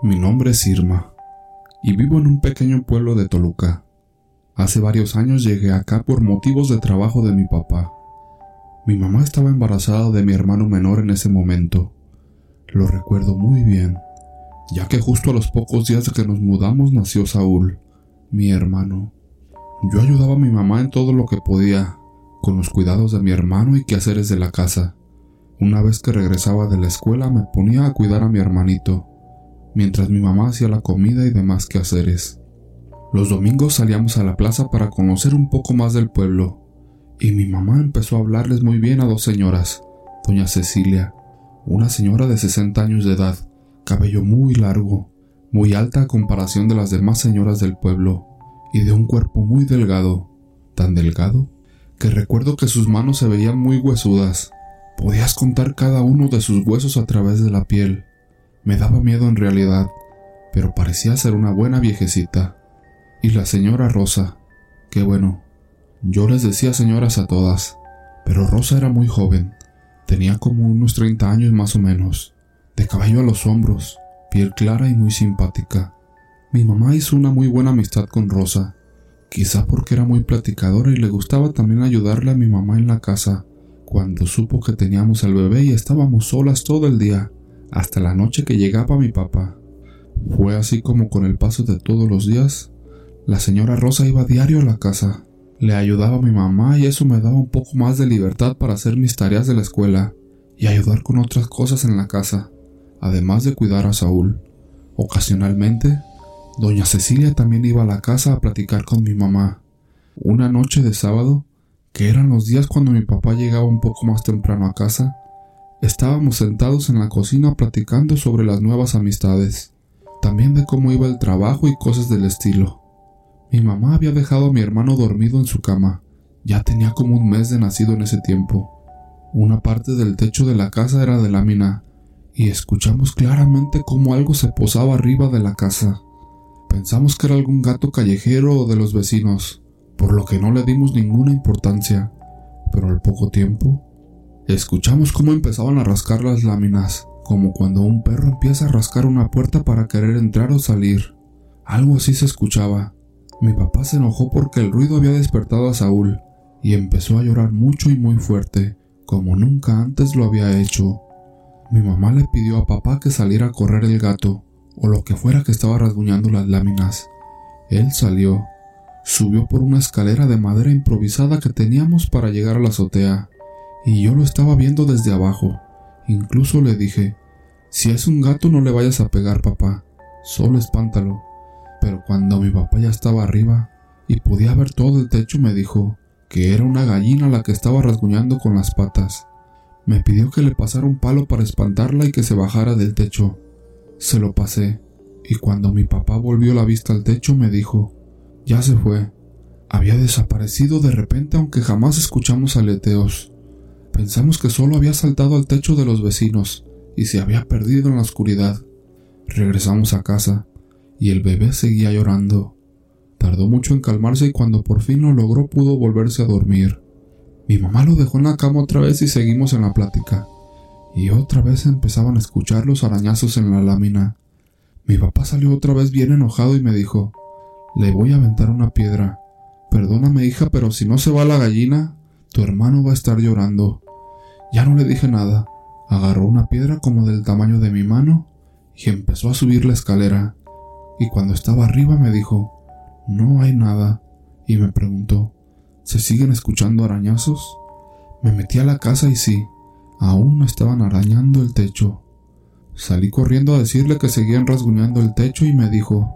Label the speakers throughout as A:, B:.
A: Mi nombre es Irma y vivo en un pequeño pueblo de Toluca. Hace varios años llegué acá por motivos de trabajo de mi papá. Mi mamá estaba embarazada de mi hermano menor en ese momento. Lo recuerdo muy bien, ya que justo a los pocos días de que nos mudamos nació Saúl, mi hermano. Yo ayudaba a mi mamá en todo lo que podía, con los cuidados de mi hermano y quehaceres de la casa. Una vez que regresaba de la escuela me ponía a cuidar a mi hermanito, mientras mi mamá hacía la comida y demás quehaceres. Los domingos salíamos a la plaza para conocer un poco más del pueblo, y mi mamá empezó a hablarles muy bien a dos señoras, doña Cecilia, una señora de 60 años de edad, cabello muy largo, muy alta a comparación de las demás señoras del pueblo, y de un cuerpo muy delgado, tan delgado, que recuerdo que sus manos se veían muy huesudas. Podías contar cada uno de sus huesos a través de la piel. Me daba miedo en realidad, pero parecía ser una buena viejecita. Y la señora Rosa, qué bueno. Yo les decía señoras a todas, pero Rosa era muy joven, tenía como unos 30 años más o menos, de cabello a los hombros, piel clara y muy simpática. Mi mamá hizo una muy buena amistad con Rosa, quizá porque era muy platicadora y le gustaba también ayudarle a mi mamá en la casa, cuando supo que teníamos al bebé y estábamos solas todo el día, hasta la noche que llegaba mi papá. Fue así como con el paso de todos los días, la señora Rosa iba diario a la casa. Le ayudaba a mi mamá y eso me daba un poco más de libertad para hacer mis tareas de la escuela y ayudar con otras cosas en la casa, además de cuidar a Saúl. Ocasionalmente, doña Cecilia también iba a la casa a platicar con mi mamá. Una noche de sábado, que eran los días cuando mi papá llegaba un poco más temprano a casa, estábamos sentados en la cocina platicando sobre las nuevas amistades, también de cómo iba el trabajo y cosas del estilo. Mi mamá había dejado a mi hermano dormido en su cama. Ya tenía como un mes de nacido en ese tiempo. Una parte del techo de la casa era de lámina, y escuchamos claramente cómo algo se posaba arriba de la casa. Pensamos que era algún gato callejero o de los vecinos, por lo que no le dimos ninguna importancia. Pero al poco tiempo, escuchamos cómo empezaban a rascar las láminas, como cuando un perro empieza a rascar una puerta para querer entrar o salir. Algo así se escuchaba, mi papá se enojó porque el ruido había despertado a Saúl y empezó a llorar mucho y muy fuerte, como nunca antes lo había hecho. Mi mamá le pidió a papá que saliera a correr el gato, o lo que fuera que estaba rasguñando las láminas. Él salió, subió por una escalera de madera improvisada que teníamos para llegar a la azotea, y yo lo estaba viendo desde abajo. Incluso le dije, si es un gato no le vayas a pegar, papá, solo espántalo. Pero cuando mi papá ya estaba arriba y podía ver todo el techo, me dijo que era una gallina la que estaba rasguñando con las patas. Me pidió que le pasara un palo para espantarla y que se bajara del techo. Se lo pasé, y cuando mi papá volvió la vista al techo me dijo, ya se fue. Había desaparecido de repente aunque jamás escuchamos aleteos. Pensamos que solo había saltado al techo de los vecinos y se había perdido en la oscuridad. Regresamos a casa y el bebé seguía llorando. Tardó mucho en calmarse y cuando por fin lo logró pudo volverse a dormir. Mi mamá lo dejó en la cama otra vez y seguimos en la plática. Y otra vez empezaban a escuchar los arañazos en la lámina. Mi papá salió otra vez bien enojado y me dijo, le voy a aventar una piedra. Perdóname hija, pero si no se va la gallina, tu hermano va a estar llorando. Ya no le dije nada. Agarró una piedra como del tamaño de mi mano y empezó a subir la escalera y cuando estaba arriba me dijo, no hay nada, y me preguntó, ¿se siguen escuchando arañazos? Me metí a la casa y sí, aún no estaban arañando el techo. Salí corriendo a decirle que seguían rasguñando el techo y me dijo,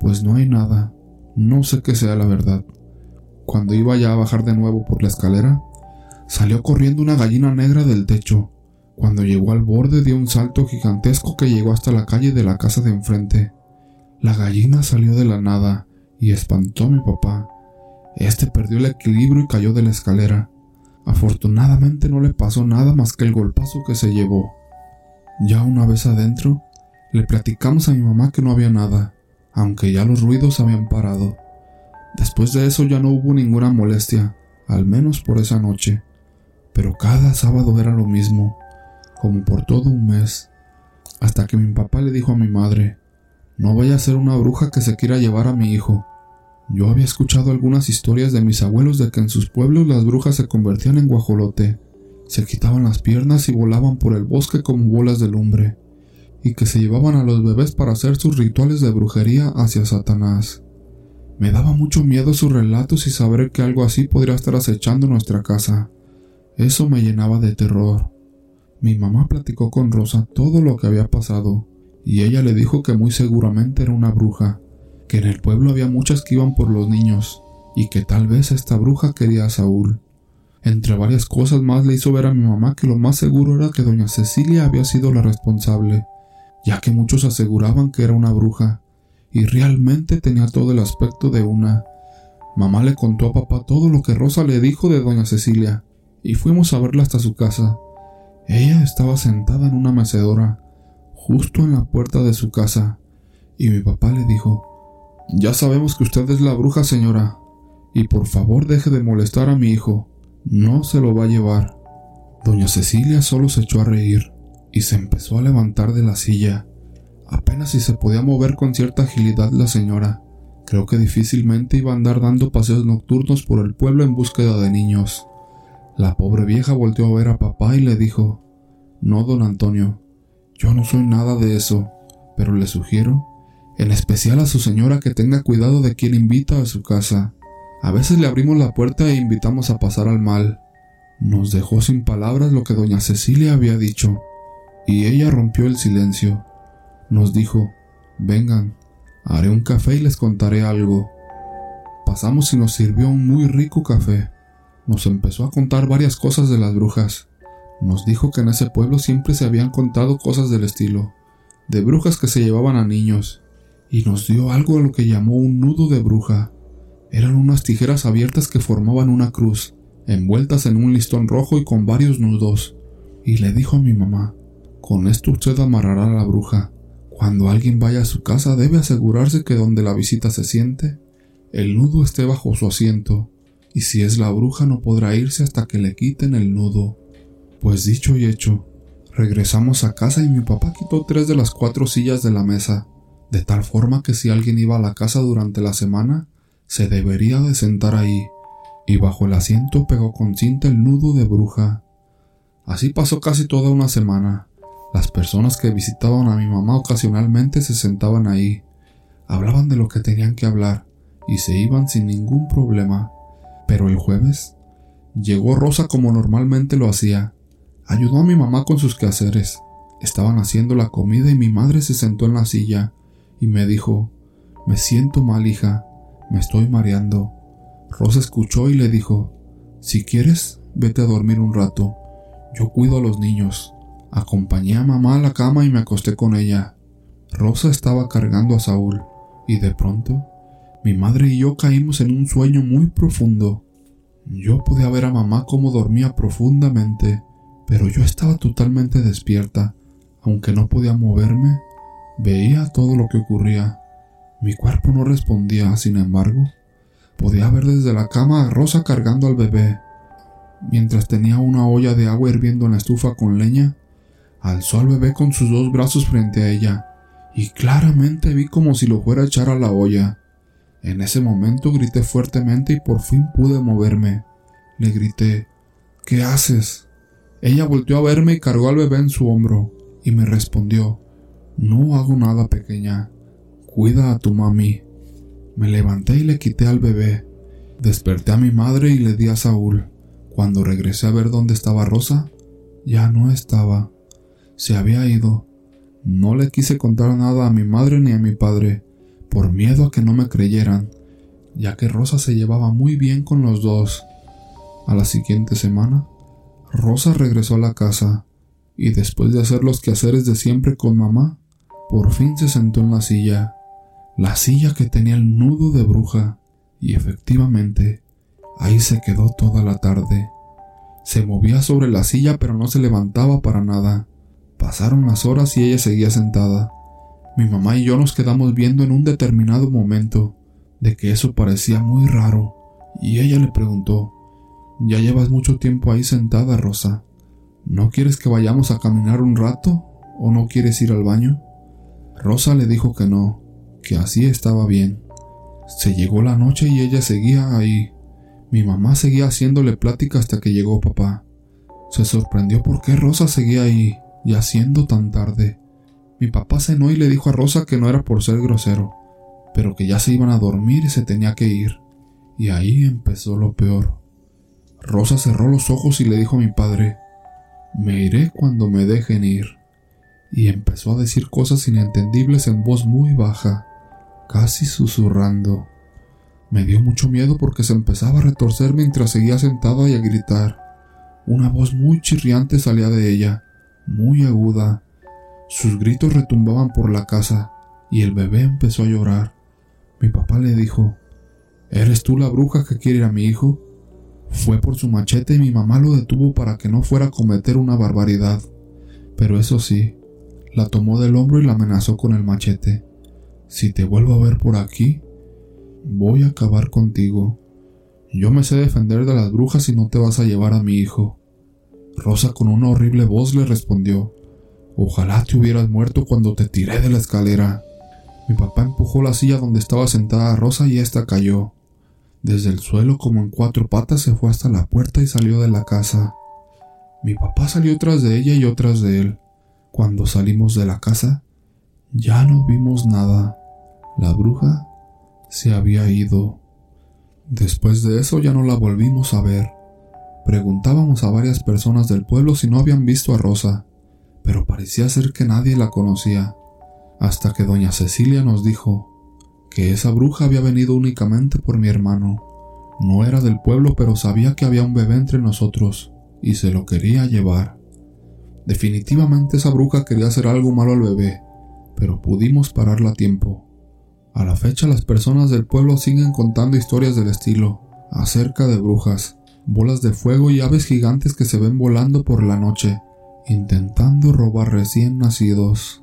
A: pues no hay nada, no sé qué sea la verdad. Cuando iba ya a bajar de nuevo por la escalera, salió corriendo una gallina negra del techo. Cuando llegó al borde dio un salto gigantesco que llegó hasta la calle de la casa de enfrente. La gallina salió de la nada y espantó a mi papá. Este perdió el equilibrio y cayó de la escalera. Afortunadamente no le pasó nada más que el golpazo que se llevó. Ya una vez adentro, le platicamos a mi mamá que no había nada, aunque ya los ruidos habían parado. Después de eso ya no hubo ninguna molestia, al menos por esa noche. Pero cada sábado era lo mismo, como por todo un mes, hasta que mi papá le dijo a mi madre No vaya a ser una bruja que se quiera llevar a mi hijo. Yo había escuchado algunas historias de mis abuelos de que en sus pueblos las brujas se convertían en guajolote, se quitaban las piernas y volaban por el bosque como bolas de lumbre, y que se llevaban a los bebés para hacer sus rituales de brujería hacia Satanás. Me daba mucho miedo sus relatos y saber que algo así podría estar acechando nuestra casa. Eso me llenaba de terror. Mi mamá platicó con Rosa todo lo que había pasado, y ella le dijo que muy seguramente era una bruja, que en el pueblo había muchas que iban por los niños, y que tal vez esta bruja quería a Saúl. Entre varias cosas más le hizo ver a mi mamá que lo más seguro era que doña Cecilia había sido la responsable, ya que muchos aseguraban que era una bruja, y realmente tenía todo el aspecto de una. Mamá le contó a papá todo lo que Rosa le dijo de doña Cecilia, y fuimos a verla hasta su casa. Ella estaba sentada en una mecedora, justo en la puerta de su casa, y mi papá le dijo, Ya sabemos que usted es la bruja, señora, y por favor deje de molestar a mi hijo, no se lo va a llevar. Doña Cecilia solo se echó a reír, y se empezó a levantar de la silla. Apenas si se podía mover con cierta agilidad la señora. Creo que difícilmente iba a andar dando paseos nocturnos por el pueblo en búsqueda de niños. La pobre vieja volteó a ver a papá y le dijo No, don Antonio, yo no soy nada de eso, pero le sugiero, en especial a su señora, que tenga cuidado de quien invita a su casa. A veces le abrimos la puerta e invitamos a pasar al mal. Nos dejó sin palabras lo que doña Cecilia había dicho, y ella rompió el silencio. Nos dijo, vengan, haré un café y les contaré algo. Pasamos y nos sirvió un muy rico café. Nos empezó a contar varias cosas de las brujas. Nos dijo que en ese pueblo siempre se habían contado cosas del estilo, de brujas que se llevaban a niños, y nos dio algo a lo que llamó un nudo de bruja. Eran unas tijeras abiertas que formaban una cruz, envueltas en un listón rojo y con varios nudos. Y le dijo a mi mamá, con esto usted amarrará a la bruja. Cuando alguien vaya a su casa debe asegurarse que donde la visita se siente, el nudo esté bajo su asiento, y si es la bruja no podrá irse hasta que le quiten el nudo. Pues dicho y hecho, regresamos a casa y mi papá quitó tres de las cuatro sillas de la mesa, de tal forma que si alguien iba a la casa durante la semana, se debería de sentar ahí, y bajo el asiento pegó con cinta el nudo de bruja. Así pasó casi toda una semana. Las personas que visitaban a mi mamá ocasionalmente se sentaban ahí, hablaban de lo que tenían que hablar y se iban sin ningún problema. Pero el jueves llegó Rosa como normalmente lo hacía. Ayudó a mi mamá con sus quehaceres. Estaban haciendo la comida y mi madre se sentó en la silla y me dijo, Me siento mal, hija, me estoy mareando. Rosa escuchó y le dijo, Si quieres, vete a dormir un rato. Yo cuido a los niños. Acompañé a mamá a la cama y me acosté con ella. Rosa estaba cargando a Saúl, y de pronto mi madre y yo caímos en un sueño muy profundo. Yo podía ver a mamá cómo dormía profundamente, pero yo estaba totalmente despierta. Aunque no podía moverme, veía todo lo que ocurría. Mi cuerpo no respondía, sin embargo, podía ver desde la cama a Rosa cargando al bebé. Mientras tenía una olla de agua hirviendo en la estufa con leña, Alzó al bebé con sus dos brazos frente a ella, y claramente vi como si lo fuera a echar a la olla. En ese momento grité fuertemente y por fin pude moverme. Le grité ¿Qué haces? Ella volteó a verme y cargó al bebé en su hombro, y me respondió No hago nada, pequeña. Cuida a tu mami. Me levanté y le quité al bebé. Desperté a mi madre y le di a Saúl. Cuando regresé a ver dónde estaba Rosa, ya no estaba se había ido. No le quise contar nada a mi madre ni a mi padre, por miedo a que no me creyeran, ya que Rosa se llevaba muy bien con los dos. A la siguiente semana, Rosa regresó a la casa, y después de hacer los quehaceres de siempre con mamá, por fin se sentó en la silla, la silla que tenía el nudo de bruja, y efectivamente, ahí se quedó toda la tarde. Se movía sobre la silla pero no se levantaba para nada. Pasaron las horas y ella seguía sentada. Mi mamá y yo nos quedamos viendo en un determinado momento de que eso parecía muy raro, y ella le preguntó Ya llevas mucho tiempo ahí sentada, Rosa. ¿No quieres que vayamos a caminar un rato? ¿O no quieres ir al baño? Rosa le dijo que no, que así estaba bien. Se llegó la noche y ella seguía ahí. Mi mamá seguía haciéndole plática hasta que llegó papá. Se sorprendió por qué Rosa seguía ahí, y haciendo tan tarde. Mi papá cenó y le dijo a Rosa que no era por ser grosero, pero que ya se iban a dormir y se tenía que ir. Y ahí empezó lo peor. Rosa cerró los ojos y le dijo a mi padre, me iré cuando me dejen ir. Y empezó a decir cosas inentendibles en voz muy baja, casi susurrando. Me dio mucho miedo porque se empezaba a retorcer mientras seguía sentada y a gritar. Una voz muy chirriante salía de ella, muy aguda. Sus gritos retumbaban por la casa y el bebé empezó a llorar. Mi papá le dijo, ¿Eres tú la bruja que quiere a mi hijo? Fue por su machete y mi mamá lo detuvo para que no fuera a cometer una barbaridad. Pero eso sí, la tomó del hombro y la amenazó con el machete. Si te vuelvo a ver por aquí, voy a acabar contigo. Yo me sé defender de las brujas y no te vas a llevar a mi hijo. Rosa con una horrible voz le respondió, Ojalá te hubieras muerto cuando te tiré de la escalera. Mi papá empujó la silla donde estaba sentada Rosa y ésta cayó. Desde el suelo como en cuatro patas se fue hasta la puerta y salió de la casa. Mi papá salió tras de ella y otras de él. Cuando salimos de la casa, ya no vimos nada. La bruja se había ido. Después de eso ya no la volvimos a ver. Preguntábamos a varias personas del pueblo si no habían visto a Rosa, pero parecía ser que nadie la conocía, hasta que doña Cecilia nos dijo que esa bruja había venido únicamente por mi hermano. No era del pueblo, pero sabía que había un bebé entre nosotros y se lo quería llevar. Definitivamente esa bruja quería hacer algo malo al bebé, pero pudimos pararla a tiempo. A la fecha las personas del pueblo siguen contando historias del estilo, acerca de brujas, bolas de fuego y aves gigantes que se ven volando por la noche, intentando robar recién nacidos.